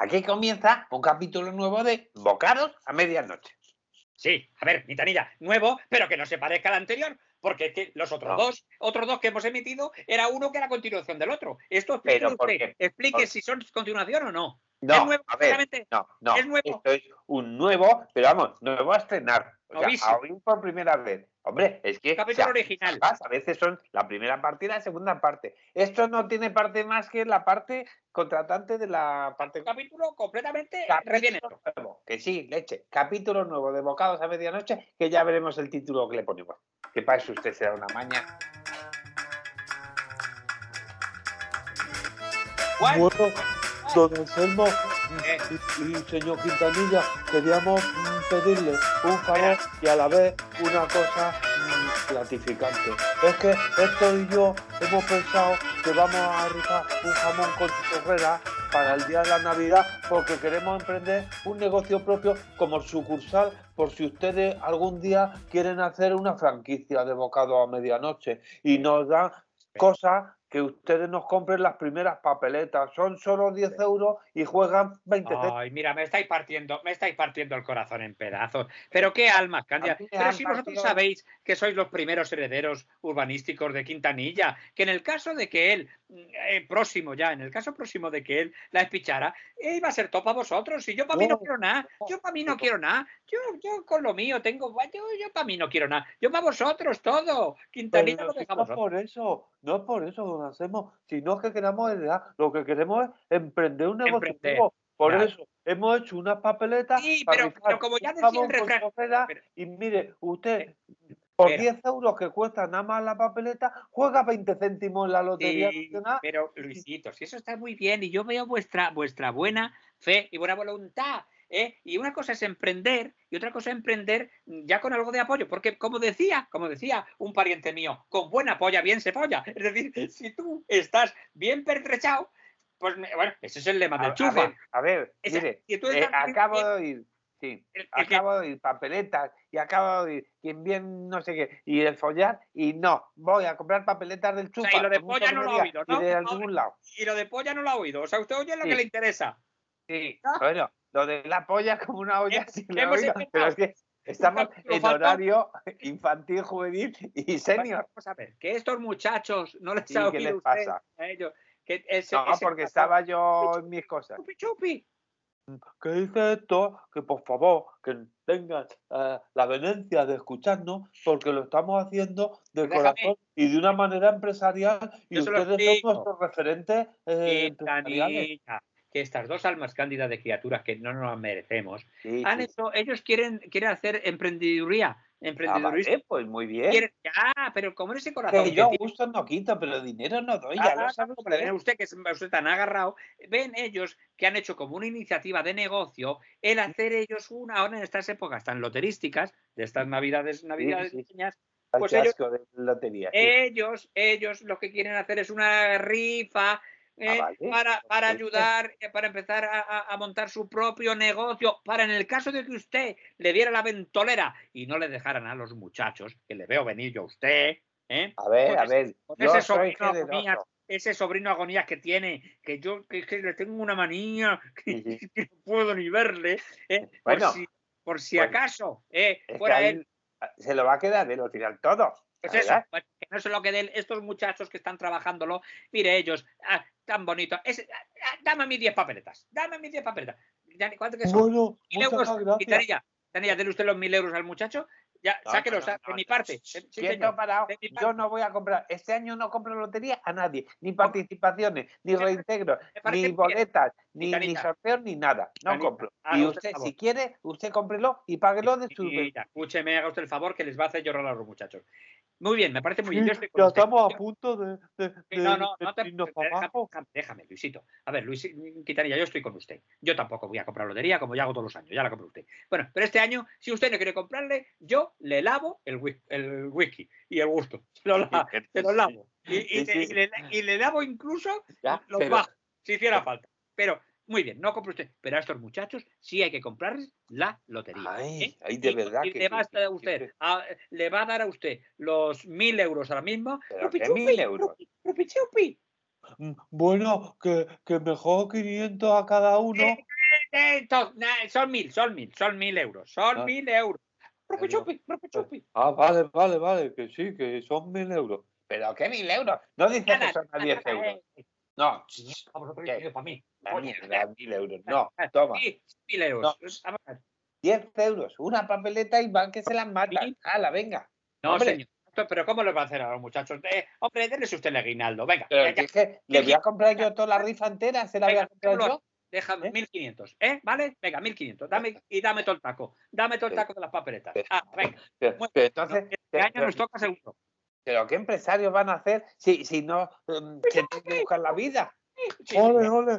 Aquí comienza un capítulo nuevo de Bocados a medianoche. Sí, a ver, Mitanilla, nuevo, pero que no se parezca al anterior, porque es que los otros No. dos, otros dos que hemos emitido, era uno que era continuación del otro. Esto Pero, explique ¿por usted, qué? explique si son continuación o no. No, nuevo, a ver, no, no. Esto es un nuevo, pero vamos, nuevo a estrenar. O sea, Novísimo. a oír por primera vez. Hombre, es que Capítulo o sea, original. A veces son la primera parte y la segunda parte. Esto no tiene parte más que la parte contratante de la parte Capítulo completamente Capítulo nuevo, que sí, leche. Capítulo nuevo de Bocados a medianoche, que ya veremos el título que le ponemos. Que para eso usted será una maña. Don Eh. y, y señor Quintanilla, queríamos pedirle un favor y a la vez una cosa mm, gratificante. Es que Héctor y yo hemos pensado que vamos a rifar un jamón con chorrera para el día de la Navidad porque queremos emprender un negocio propio como sucursal por si ustedes algún día quieren hacer una franquicia de bocado a medianoche y nos dan cosas que ustedes nos compren las primeras papeletas. Son solo 10 euros y juegan 20 céntimos. Ay, mira, me estáis partiendo, me estáis partiendo el corazón en pedazos. Pero qué almas, Candia. Pero si vosotros sabéis que sois los primeros herederos urbanísticos de Quintanilla, que en el caso de que él, eh, próximo ya, en el caso próximo de que él la espichara, eh, iba a ser todo para vosotros. Y yo para mí no No, quiero nada, yo para mí no quiero nada. Yo, yo con lo mío tengo, yo, yo para mí no quiero nada. Yo para vosotros todo. Quintanilla Pero lo si deja a no es vosotros. por eso, no es por eso, don Anselmo, sino que queremos heredar, lo que queremos es emprender un negocio Emprender. Por claro. eso hemos hecho unas papeletas Sí, pero- pero como ya decía el refrán- pero- y mire, usted por Espera. 10 euros que cuesta nada más la papeleta, juega 20 céntimos en la Lotería Sí, Nacional. pero Luisito, si eso está muy bien y yo veo vuestra, vuestra buena fe y buena voluntad. ¿Eh? Y una cosa es emprender y otra cosa es emprender ya con algo de apoyo, porque como decía, como decía un pariente mío, con buena polla bien se polla. Es decir, si tú estás bien pertrechado, pues bueno, ese es el lema del chufa. ver, a ver, mire, si tú eh, estás acabo de oír, sí, el- el que- acabo de oír papeletas y acabo de oír quien bien no sé qué, y el follar, y no, voy a comprar papeletas del sea, chufa. y lo de polla no lo ha oído, ¿no? Y de algún lado. y lo de polla no lo ha oído. O sea, usted oye lo Sí. que le interesa. Sí, ¿No? bueno, lo de la polla como una olla pero es que estamos en horario infantil, juvenil y senior. Vamos a ver, que estos muchachos no les ha ¿qué les pasa? a ellos. Que ese, No, ese porque estaba yo en mis cosas. Chupi, chupi. que dice esto, que por favor, que tengan eh, la venencia de escucharnos, porque lo estamos haciendo de déjame. corazón y de una manera empresarial, y Yo ustedes son nuestros referentes eh, empresariales. Que estas dos almas cándidas de criaturas que no nos las merecemos, Sí, han sí, hecho, ellos quieren, quieren hacer emprendeduría, Ah, emprendedurismo. vale, pues muy bien. Quieren- ya, pero como en ese corazón Que yo gusto no quito, pero dinero no doy, Ah, ya lo ah, sabe usted. usted que es usted tan agarrado, ven ellos que han hecho como una iniciativa de negocio el hacer ellos una ahora en estas épocas tan loterísticas, de estas navidades, navidades sí. pequeñas, pues ellos- de lotería. ellos, ellos lo que quieren hacer es una rifa ¿eh? Ah, vale, para, para ayudar, eh, para empezar a, a- montar su propio negocio, para en el caso de que usted le diera la ventolera y no le dejaran a los muchachos, que le veo venir yo a usted, ¿eh? A ver, con a ese- ver, con ese sobrino agonías, ese sobrino agonías que tiene, que yo que, que le tengo una manía, que, Sí, sí. que no puedo ni verle, ¿eh? Bueno, por si, por si bueno. acaso eh, fuera él se lo va a quedar él al final todo. Pues eso, pues que no se lo queden estos muchachos que están trabajándolo. Mire, ellos, ah, tan bonitos. Ese- ah, ah, dame mis 10 papeletas. Dame mis 10 papeletas. ¿Cuánto que son? Bueno, Mil euros. Quitaría, Tania, dele usted los mil euros al muchacho. Ya, No, sáquelos no, no, de no, mi parte. Sí, parado. Yo no voy a comprar. Este año no compro lotería a nadie. Ni participaciones, ni reintegros, ni boletas, ni, ni sorteos, ni nada. No compro. Y usted si quiere, usted cómprelo y páguelo de su. Escúcheme, haga usted el favor que les va a hacer llorar a los muchachos. Muy bien, me parece muy bien. Sí, Yo estoy con ya usted. estamos a punto de, de, Sí, de- No, no, de no te déjame, abajo. déjame, déjame, Luisito. A ver, Luis Quintanilla, yo estoy con usted. Yo tampoco voy a comprar lotería como ya hago todos los años, ya la compra usted. Bueno, pero este año, si usted no quiere comprarle, yo le lavo el, whis- el whisky y el gusto. Se lo, la- se lo lavo. Y, y Sí, te- sí. y le, y le lavo incluso Ya, los pero- bajos, si hiciera falta. Pero, muy bien, no compre usted. Pero a estos muchachos sí hay que comprarles la lotería. Ay, ¿eh? ay, de Y- verdad y que le, va a dar a usted, sí. a- le va a dar a usted los mil euros ahora mismo. Rupi ¿qué chupi, mil euros? rupi- rupi chupi. Mm, Bueno, que, que mejor 500 a cada uno. Eh, eh, to- na- son mil, son mil, son mil euros, son Ah. mil euros. Pero- Chupi, profe Chupi. Ah, vale, vale, vale, que sí, que son mil euros. ¿Pero qué mil euros? No dices que son a 10 euros. No, A ¿Qué? y yo para mí. la mierda, mil euros. No, toma. Sí, mil euros. Vamos a ver. 10 euros, una papeleta y van que se las matan. ¡Hala, venga! No, Hombre. señor. Pero ¿cómo lo va a hacer a los muchachos? Eh, hombre, denles usted el aguinaldo. Venga, Pero ya, le voy a comprar yo toda la rifa entera, se la voy a Venga, comprar yo. déjame ¿Eh? 1500. ¿Eh? ¿Vale? Venga, 1500. Dame, y dame todo el taco. Dame todo el taco de las papeletas. Ah, venga. Bueno, entonces, Este año nos toca seguro. Pero ¿qué empresarios van a hacer si, si no um, se tienen que buscar la vida? Sí, Ole, ole,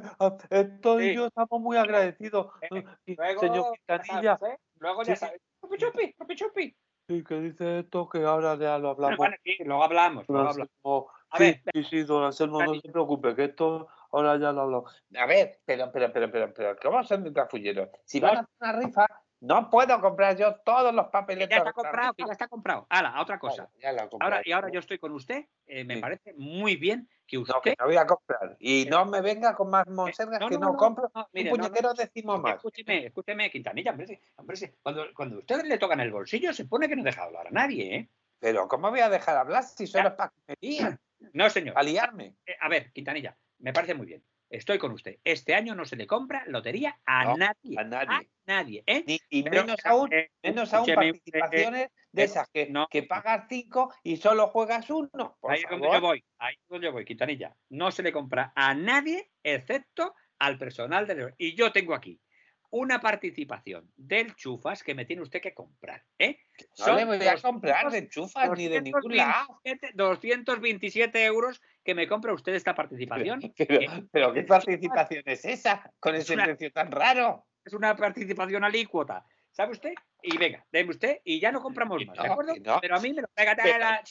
esto y Sí. yo estamos muy agradecidos. Eh, Y, Luego, señor ya Quintanilla, sabes, ¿eh? Luego ya Sí. sabes. Profe Chupi, profe Chupi. sí, que dice esto que ahora ya lo Bueno, hablamos. bueno, sí, luego hablamos. Luego hablamos. A Sí, ver, sí, sí, don Anselmo, no se preocupe, que esto ahora ya lo hablamos. A ver, pero, pero, pero, pero, pero, ¿cómo son de trafulleros? Si van a hacer una rifa, no puedo comprar yo todos los que papeletos. ya está comprado, que ya está comprado. Hala, a otra cosa. Ya Ahora, y ahora yo estoy con usted. eh, me Sí. parece muy bien que No, usted. que no voy a comprar. Y no me venga con más monsergas que no, compro. no, Un mire, no, puñetero decimo más. Escúcheme, escúcheme, Quintanilla, hombre, hombre. Cuando, cuando a usted le tocan el bolsillo, se pone que no deja hablar a nadie, ¿eh? Pero ¿cómo voy a dejar hablar si solo es para que No, señor. para liarme? Eh, a ver, Quintanilla, me parece muy bien. Estoy con usted. Este año no se le compra lotería a No, nadie. a nadie. nadie, ¿eh? Ni- y Pero, menos aún, eh, menos aún escúcheme, eh, participaciones de esas que, no. que pagas cinco y solo juegas uno. Por ahí es donde yo voy, ahí es donde yo voy, Quintanilla. No se le compra a nadie excepto al personal del... Y yo tengo aquí una participación del Chufas que me tiene usted que comprar, ¿eh? No le voy a 200, comprar de chufas ni de ningún lado. 227 227 euros que me compra usted esta participación. Pero, Eh, pero ¿qué participación es esa? Con es ese precio tan raro. Es una participación alícuota. ¿Sabe usted? Y venga, deme usted y ya no compramos más, no, ¿de acuerdo? no. Pero a mí me lo venga, venga,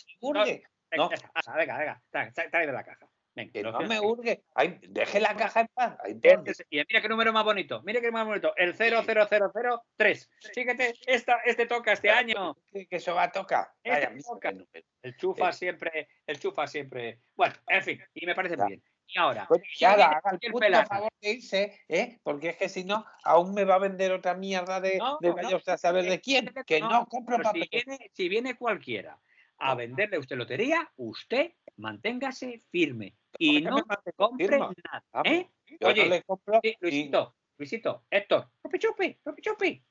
venga, la caja. Venga, que no 200. me urge. Ay, deje la caja en paz. Ay, y mira qué número más bonito, mira qué más bonito, el 00003. Fíjate, esta, este toca este año. que, eso va a tocar. Este Vaya, toca. El chufa Sí. siempre, el chufa siempre. Bueno, en fin, y me parece muy bien. Y ahora, Bueno, ¿quién ya viene haga el pelazo? favor de irse, ¿eh? Porque es que si no, aún me va a vender otra mierda de, No, de no, vaya usted a saber de quién. Que no, compro pero si papel. viene, si viene cualquiera a venderle a usted lotería, usted manténgase firme y ¿Por qué no compre firme? nada. ¿eh? Oye, no le compro. Sí, y- Luisito, Luisito, Héctor, chupi chupi, chupi chupi.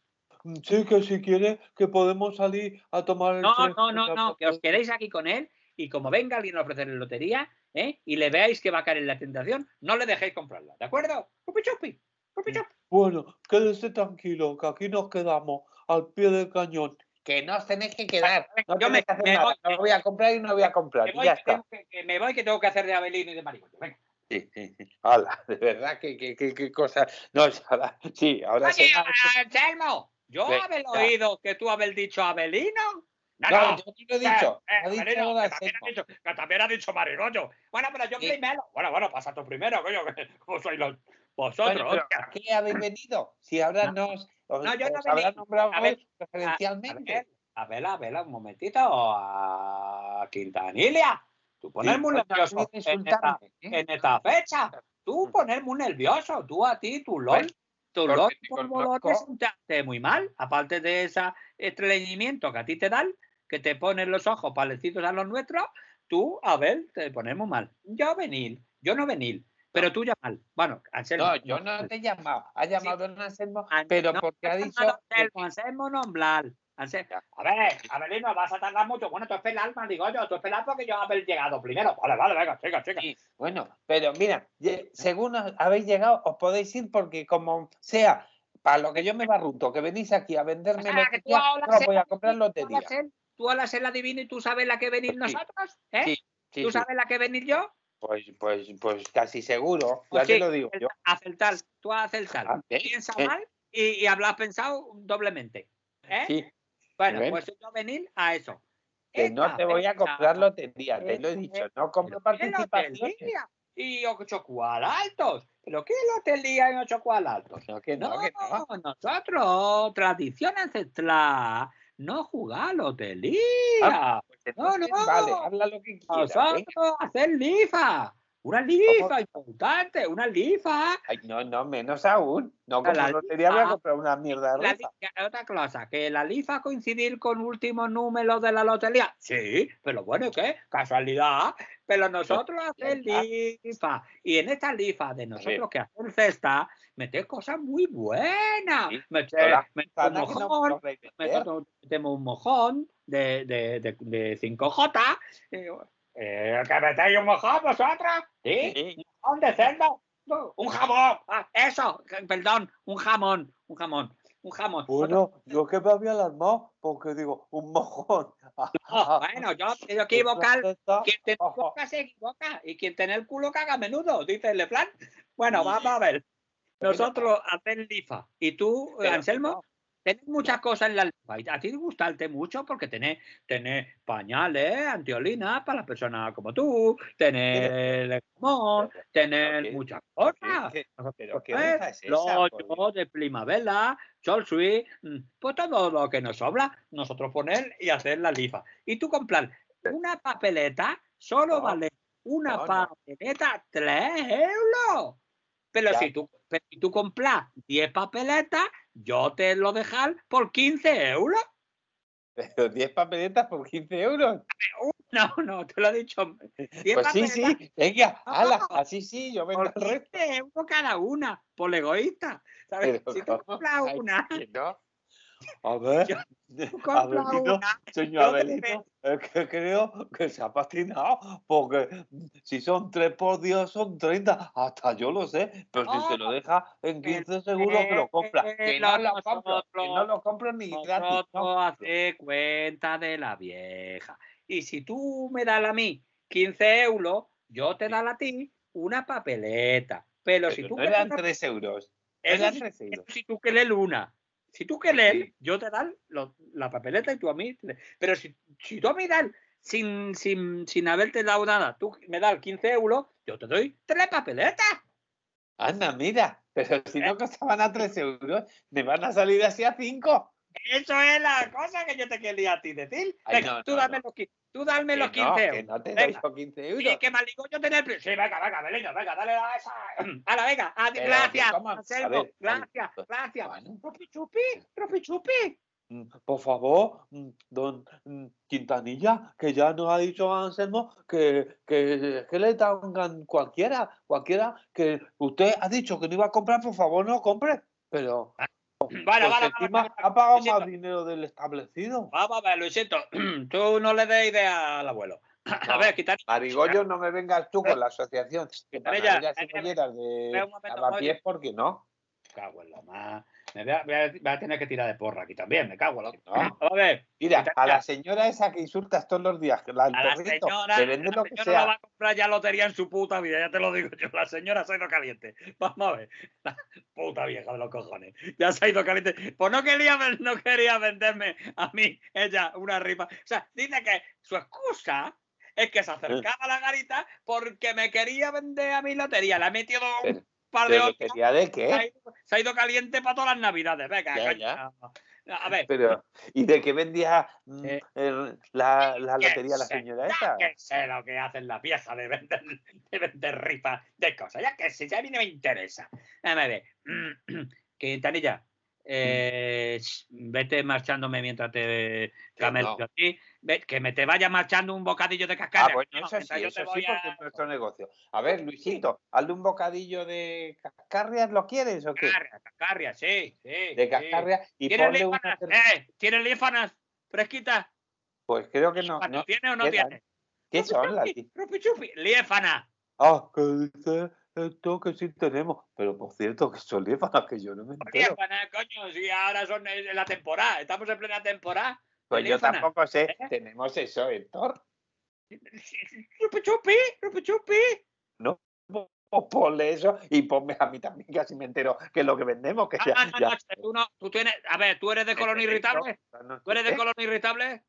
Sí, que si quiere que podemos salir a tomar el No, fresco, no, no, no, que os quedéis aquí con él y como venga alguien a ofrecerle lotería ¿eh? y le veáis que va a caer en la tentación, no le dejéis comprarla, ¿de acuerdo? Chupi chupi, chupi chupi. Bueno, quédese tranquilo, que aquí nos quedamos al pie del cañón. Que no os tenéis que quedar. No yo me- tenéis que hacer me nada. voy, No a comprar y no voy a comprar. Me Y voy, ya que está. tengo que, que me voy que tengo que hacer de Abelino y de Marigoño. Venga. Sí, sí, sí. Hala, de verdad, que, que, que, que cosa. No, ahora- sí, ahora Oye, se va- Anselmo, yo Venga. habéis oído que tú habéis dicho Abelino. No, yo no lo he dicho. Eh, dicho que también, ha dicho, que también ha dicho. Bueno, pero yo Sí. primero. Bueno, bueno, pasa tú primero, coño, que como sois los vosotros. Bueno, pero hostia. ¿a qué habéis venido? Si ahora No. nos No, yo no habrá nombrado A ver. A ver, a ver, a ver, un momentito. A Quintanilia. Tú pones muy Coño, nervioso en esta, insultarme, en esta fecha. Tú pones muy nervioso. Tú a ti, tu LOL. Bueno, Tu LOL como lo presentaste muy mal. Aparte de ese estreñimiento que a ti te dan, que te ponen los ojos parecidos a los nuestros, tú, a ver, te pones muy mal. Yo venil, yo no venil. Pero tú ya mal. Bueno, Anselmo. No, yo no te he llamado. Ha llamado don Anselmo, An- pero no, porque ha dicho. Anselmo, Anselmo nombrar. Anselmo. A ver, Abelino, vas a tardar mucho. Bueno, tú esperas, mal digo yo. Tú esperas porque yo haber llegado primero. Vale, vale, venga, chica, chica. Sí, bueno, pero mira, según habéis llegado, os podéis ir porque como sea, para lo que yo me barruto, que venís aquí a venderme O sea, que tú no sé- voy a comprar lotería. hablas el- Tú hablas el adivino y tú sabes la que venir nosotros, ¿eh? Sí, Sí, ¿Tú sí, sabes la que venir yo? Pues, pues, pues casi seguro, ya Pues te sí, lo digo yo. Acertar, tú acertar. Ah, ¿eh? Piensa Eh. mal y, y hablas pensado doblemente. ¿eh? Sí, Bueno, Ven. pues yo venir a eso. que no te voy a comprar lotería, te lo he dicho, no compro pero ¿qué participaciones. Y ocho cual altos. ¿Pero qué lotería en ocho cual altos? No, que no, No, que no. nosotros, tradición ancestral, no jugar lotería. Ah, Pues No, entonces, no. Vale, habla lo que quieras. nosotros venga. hacer lifa. Una lifa importante, una lifa. Ay, no, no, menos aún. No, como La lotería voy a lifa. comprar una mierda de rifa. otra cosa, que la lifa coincidir con últimos números de la lotería. Sí, pero bueno, ¿qué? Casualidad. Pero nosotros hacer lifa. Y en esta lifa de nosotros que hacer cesta, meter cosas muy buenas. Meter, meter un mojón, metemos un mojón de, de, de, de 5J. eh, ¿Que metéis un mojón vosotros? ¿Sí? ¿Un mojón de cerdo? Un jamón. Ah, eso, perdón, un jamón, un jamón, un jamón. Bueno, yo que me había alarmado porque digo, un mojón. No, bueno, yo he equivocar. Quien te equivoca se equivoca. Y quien tiene el culo caga a menudo, dice Leflan. Bueno, vamos a ver. Nosotros hacemos lifa. Y tú, Anselmo. Tenés muchas cosas en la. Y a ti te gustarte mucho porque tenés, tenés pañales, antiolinas para las personas como tú, tenés el jamón, tenés ¿qué? muchas ¿Pero cosas. qué- pero qué Pues, rifa es esa? los yo de primavera, Sweet, mm, pues todo lo que nos sobra, nosotros poner y hacer la lifa. Y tú comprar una papeleta, solo No, vale una no, papeleta 3 euros. Pero Ya. si tú, pero si tú compras 10 papeletas, yo te lo dejar por 15 euros. Pero 10 papeletas por 15 euros. No, no, te lo he dicho. 10 Pues sí, sí. Venga, ala, No. así sí, yo vendo por el resto. 15 euros cada una, por egoísta. ¿Sabes? Pero si tú ¿cómo? compras una, no. A ver, una, señor Abelito, es que creo que se ha patinado, porque si son 3 por Dios son 30, hasta yo lo sé, pero si se lo deja en 15 seguro que lo compra. Que no lo compro, que no lo compro ni gratis. No. hace cuenta de la vieja. Y si tú me das a mí 15 euros, yo te da a ti una papeleta. Pero, si Pero tú no eran una- 3 euros. Eran sí, 3 eso euros. si tú quieres una. Si tú quieres, Sí. yo te dan la papeleta y tú a mí. Pero si, si tú a mí das sin, sin, sin haberte dado nada, tú me das 15 euros, yo te doy tres papeletas. Anda, mira, pero si no costaban a 3 euros, me van a salir así a 5. Eso es la cosa que yo te quería a ti decir. Ay, Venga, no, tú, no, dame no. Los, tú dame los Que 15 no, que euros. no te doy Venga. yo 15 Y euros. que maligo yo tener. Sí, venga, venga, Belén, venga, dale a esa. Ahora, venga, adi- Pero, gracias. A Anselmo, ver, gracias, gracias. Bueno, Tropi chupi, tropi chupi. Mm, Por favor, mm, don mm, Quintanilla, que ya nos ha dicho Anselmo que, que, que le dan cualquiera, cualquiera, que usted ha dicho que no iba a comprar, por favor no compre, pero Bueno, porque vale, encima vale, ha pagado más dinero del establecido. Vamos a ver, Luisito, tú no le des idea al abuelo. A ver, quitar. Marigollo, no me vengas tú con la asociación de Pero ya, de lavapiés, porque no. Cago en la más. Me voy a, voy a- voy a tener que tirar de porra aquí también, me cago en la. No. A ver, Mira, a la señora esa que insultas todos los días, la a la perrito, señora, le vende la lo que señora no va sea. a comprar ya lotería en su puta vida, ya te lo digo yo. La señora se ha ido caliente. Vamos a ver. Puta vieja de los cojones. Ya se ha ido caliente. Pues no quería, no quería venderme a mí, ella, una rifa. O sea, dice que su excusa es que se acercaba a la garita porque me quería vender a mi lotería. Le ha metido un par de ¿De hostias. lotería de Se ha, qué? ido, se ha ido caliente para todas las navidades. Venga, Ya. A ver, Pero, ¿y de qué vendía mm, Eh, el- la, la lotería la señora ya esa? que sé lo que hacen las viejas de vender, de vender rifas de cosas. Ya que sé, ya a mí no me interesa. A ver. Quintanilla, eh, sh, vete marchándome mientras te camelo no. a ti. Ve- que me te vaya marchando un bocadillo de Ah, cascabel. bueno, No, eso sí, eso sí, voy porque a- es nuestro negocio. A ver, Luisito, hazle un bocadillo de cascarrias, ¿lo quieres o qué? Cascarria, cascarria, sí, sí. De sí. cascarrias y ¿Tienes ponle lífanas? Eh, ¿Tienes lífanas fresquitas? Pues creo que no. No. ¿Tiene o no tiene? ¿Qué son las Rupi, rupi, chupi, Lífana. Ah, que dice esto que sí tenemos, pero por cierto que son lífanas que yo no me entero. Lífana, coño, si ahora son en la temporada, estamos en plena temporada. Pues yo tampoco sé. ¿Eh? Tenemos eso, Héctor. Rupi chupi, rupi chupi. Pues ponle eso y ponme a mí también, que así me entero que es lo que vendemos. Que Ah, ya, no, ya- no, tú no, tú tienes, a ver, tú eres de colon irritable, No, tú eres de ¿eh? colon irritable,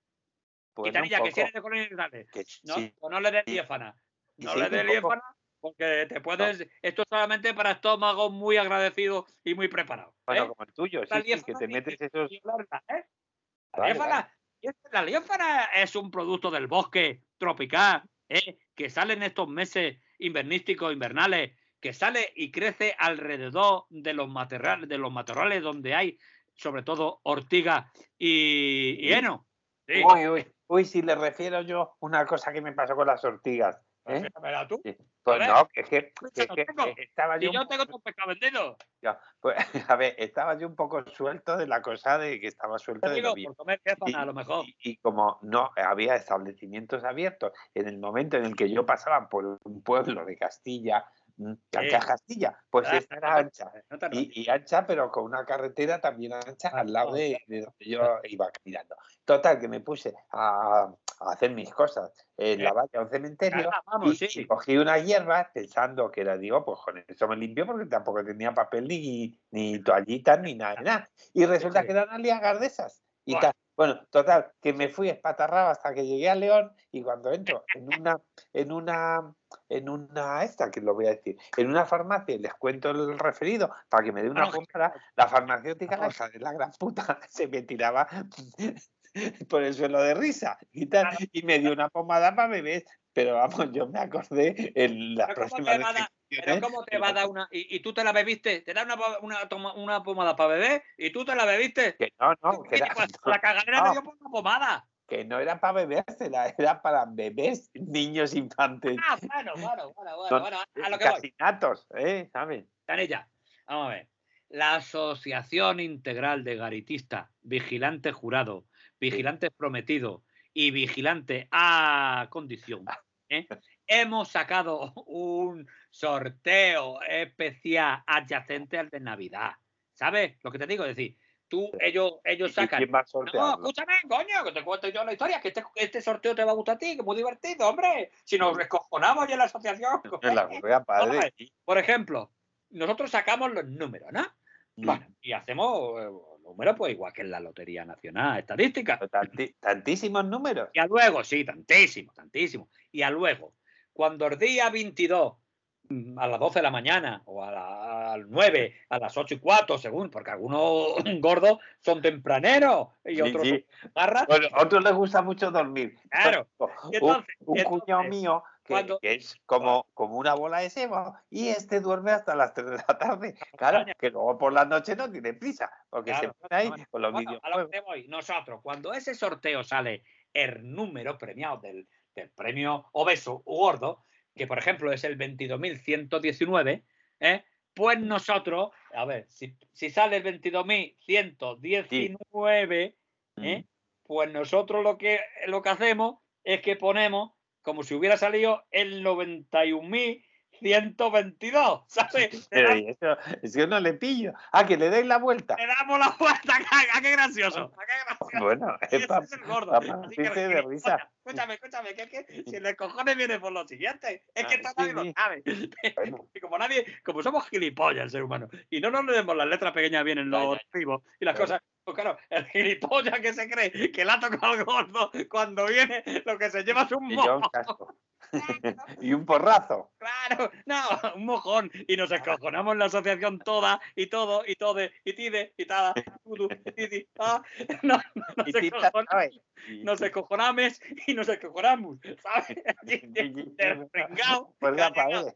Pues Quintanilla, un que si eres de colon irritable, Que no, sí, pues no le des y no sí, le des poco. liéfana, porque te puedes, esto es solamente para estómagos muy agradecidos y muy preparados. Bueno, ¿eh? como el tuyo, sí, sí, que te metes esos. ¿eh? La Vale, y es- la liéfana es un producto del bosque tropical, ¿eh? que sale en estos meses invernísticos, invernales, que sale y crece alrededor de los matorrales, de los matorrales donde hay, sobre todo, ortiga y, y heno. Sí. Uy, uy, uy, si le refiero yo una cosa que me pasó con las ortigas. ¿Eh? Fíjamela tú. Sí. Pues ver, no, que es que, que Escucha, es no que tengo. estaba Y yo, yo un tengo poco- tu pescado vendido. ya, pues, a ver, estaba yo un poco suelto de la cosa de que estaba suelto de lo mío. por comer a lo mejor. Y, y como no había establecimientos abiertos, en el momento en el que yo pasaba por un pueblo de Castilla, mm, Castilla, pues Ah, esta era ancha. Y, ancha, pero con una carretera también ancha al lado de, de donde yo iba caminando. Total, que me puse a, a hacer mis cosas en la Eh. valla, a un cementerio, Ah, vamos, y, sí. y cogí unas hierbas pensando que era, digo, pues con eso me limpio porque tampoco tenía papel ni, ni toallitas ni nada, de nada. Y resulta que eran aliagas de esas. Y Buah. tal. Bueno, total, que me fui espatarrado hasta que llegué a León y cuando entro en una, en una, en una, esta que lo voy a decir, en una farmacia y les cuento el referido para que me dé una pomada, la farmacéutica, la hija de la gran puta, se me tiraba por el suelo de risa y tal, y me dio una pomada para bebés, pero vamos, yo me acordé en las Pero ¿cómo próximas te va a dar- Pero ¿cómo te va a dar una... Y, y tú te la bebiste? ¿Te da una, una, toma- una pomada para beber? ¿Y tú te la bebiste? que no, no, que ¿Qué era, pasa? La cagadera no. te dio por una pomada. Que no era para bebérsela, era para bebés, niños infantes. Ah, bueno, bueno, bueno, bueno, bueno, a lo que voy. Casinatos, ¿eh? ¿Sabes? Canella, vamos a ver. La Asociación Integral de Garitistas, Vigilante Jurado, Vigilante Prometido y Vigilante a Condición, ¿eh? hemos sacado un sorteo especial adyacente al de Navidad. ¿Sabes lo que te digo? Es decir, tú, ellos, ellos ¿Y sacan. quién va a No, escúchame, coño, que te cuento yo la historia, que este, este sorteo te va a gustar a ti, que es muy divertido, hombre. Si nos descojonamos ya en la asociación. En la correa, padre. Por ejemplo, nosotros sacamos los números, ¿no? Mm. Bueno, y hacemos eh, números, pues igual que en la Lotería Nacional Estadística. Tanti- tantísimos números. Y a luego, sí, tantísimo, tantísimo. Y a luego, cuando el día 22, mm, a las 12 de la mañana, o a las 9, a las 8 y 4, según, porque algunos gordos son tempraneros y otros sí. son. Bueno, otros les gusta mucho dormir. Claro. Un, entonces- un cuñado mío que, cuando- que es como, como una bola de sebo y este duerme hasta las 3 de la tarde. Claro, que luego por la noche no tiene prisa, porque Claro. se pone ahí Bueno, con los Bueno, a lo que voy, nosotros, cuando ese sorteo sale el número premiado del, del premio obeso u gordo, que por ejemplo es el 22.119, ¿eh? pues nosotros, a ver, si, si sale el 22.119, ¿eh? pues nosotros lo que, lo que hacemos es que ponemos como si hubiera salido el 91.122, ¿sabes? Pero y eso, no le pillo. Ah, que le deis la vuelta. le damos la vuelta, ¡ah, qué gracioso! ¡ah, qué gracioso! Bueno, es pa- es el gordo. Así que de risa. Escúchame, escúchame, que, es que si el cojones viene por lo siguiente, es que Ah, sí, nadie sí. lo sabe. Bueno. Y como nadie, como somos gilipollas el ser humano, y no nos leemos las letras pequeñas bien en los archivos y las cosas, pues claro, el gilipollas que se cree que la toca al gordo, cuando viene lo que se lleva es un Y y un porrazo. Claro, no, un mojón. Y nos escojonamos la asociación toda, y todo, y todo, y tide, y tada, tudu, tidi, ah. No, nos Y tita, escojonamos, nos escojonamos y nos escojonamos, ¿sabes? Pringao, Pues la pared.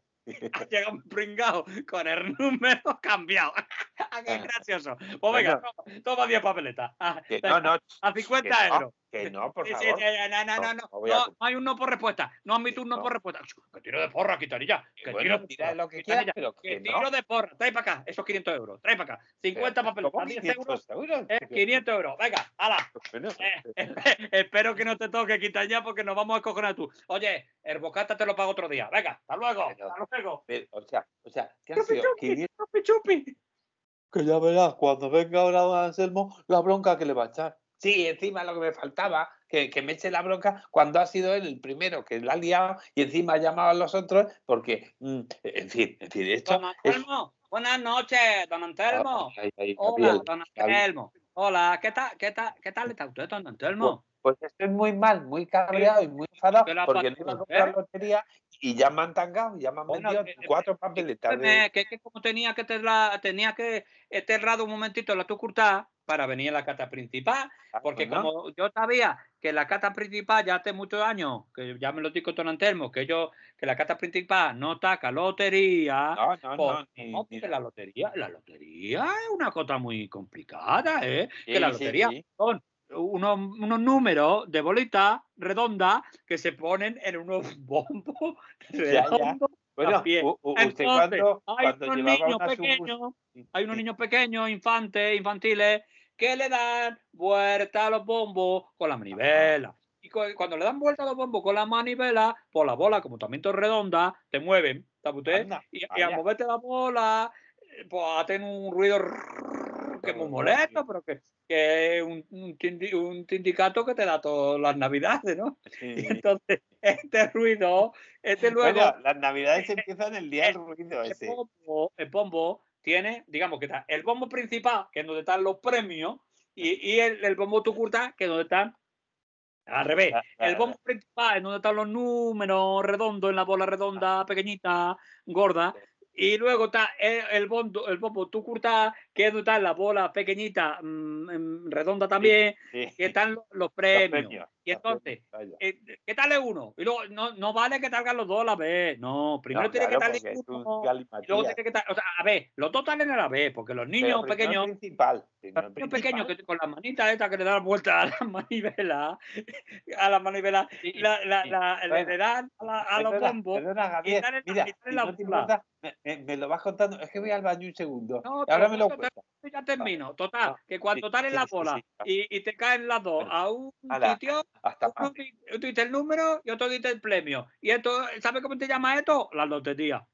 ha llegado un pringao con el número cambiado. ¡Qué Ah. gracioso! Pues venga, Bueno. toma, toma 10 papeletas. Ah, venga, no, no, a 50 que no, euros. Que no, por sí, favor. sí, no, no, no, no, No, no, no voy a- no, no hay un no por respuesta. No admito un no, No. por respuesta. Que tiro de porra, quitanilla. Que Bueno, tiro de tira porra, lo que quieras, pero Que que tiro de porra. Trae para acá esos 500 euros. Trae para acá. 50 ¿Cómo papeletas, 10 euros. 500 euros? eh, 500 euros. Venga, hala. Bueno, Eh, espe- espero que no te toque quitar ya porque nos vamos a cojonar tú. Oye, el bocata te lo pago otro día. Venga, hasta luego. Pero- Hasta luego. pero, o sea, o sea, ¿qué ha Chupi, sido? chupi, 500 chupi, chupi. Que ya verás, cuando venga ahora Anselmo, la bronca que le va a echar. Sí, encima lo que me faltaba, que, que me eche la bronca cuando ha sido él el primero que la ha liado y encima ha llamado a los otros porque, mm, en fin, en fin, esto Don es... Antelmo, buenas noches, don Antelmo. Ay, ay, Hola, Gabriel, don Gabriel. Antelmo. Hola, ¿qué tal, qué tal, qué tal está usted, don Antelmo? Pues estoy muy mal, muy cabreado y muy enfadado ¿Qué le ha porque no iba a comprar eh? lotería y ya me han tangado, ya me han Bueno, vendido que- cuatro papeletas de... Escúchame, que, que como tenía que terla, tenía que enterrado un momentito la tu curta, para venir a la cata principal. Ah, Porque pues como yo sabía que la cata principal ya hace muchos años, que ya me lo dijo Don Antelmo, que yo, que la cata principal no taca lotería, No, no, pues, no. ni- no, porque la lotería, la lotería es una cosa muy complicada, ¿eh? que la sí, lotería sí. son unos, unos números de bolita redonda que se ponen en unos bombos ya. Bueno, usted cuando, hay cuando unos niños pequeños, hay unos niños pequeños, infantes, infantiles, que le dan vuelta a los bombos con la manivela. Y cu- cuando le dan vuelta a los bombos con la manivela, por la bola, como también redonda, te mueven, ¿sabe usted? Y, y al moverte la bola, eh, pues hacen un ruido que es muy molesto, pero que, que es un, un, un sindicato que te da todas las navidades, ¿no? Sí. Y entonces, este ruido, este luego, Bueno, las navidades empiezan el día del ruido el ese. bombo, el bombo tiene, digamos que está el bombo principal, que es donde están los premios, y, y el, el bombo tucurta, que es donde están al revés. Ah, El ah, bombo principal es donde están los números redondos en la bola redonda, pequeñita, gorda. Y luego está el, el, bombo, el bombo tucurta, que es donde está la bola pequeñita, mm, mm, redonda también, Sí. que están los, los premios. Y entonces, eh, ¿qué tal es uno? Y luego, no, no vale que salgan los dos a la vez. No, primero No, tiene claro, que un uno. Y luego tiene que estar, o sea, a ver, los dos salen a la vez, porque los Pero niños el pequeños, principal, los niños pequeños que con las manitas estas que le dan vuelta a la manivela, a la manivela, Sí, la, la, sí. la- le- Bueno, le dan a, la- a los bombos. perdona, Javier, dan en la- mira, y dan en si la no me, me- lo vas contando. Es que voy al baño un segundo. No, ahora me lo ya termino. Total, Ah, que cuando sí, en la bola sí. y, y te caen las dos a un ala. sitio, Hasta uno, dice el número y otro dice el premio. Y esto, ¿sabes cómo te llama esto? La lotería.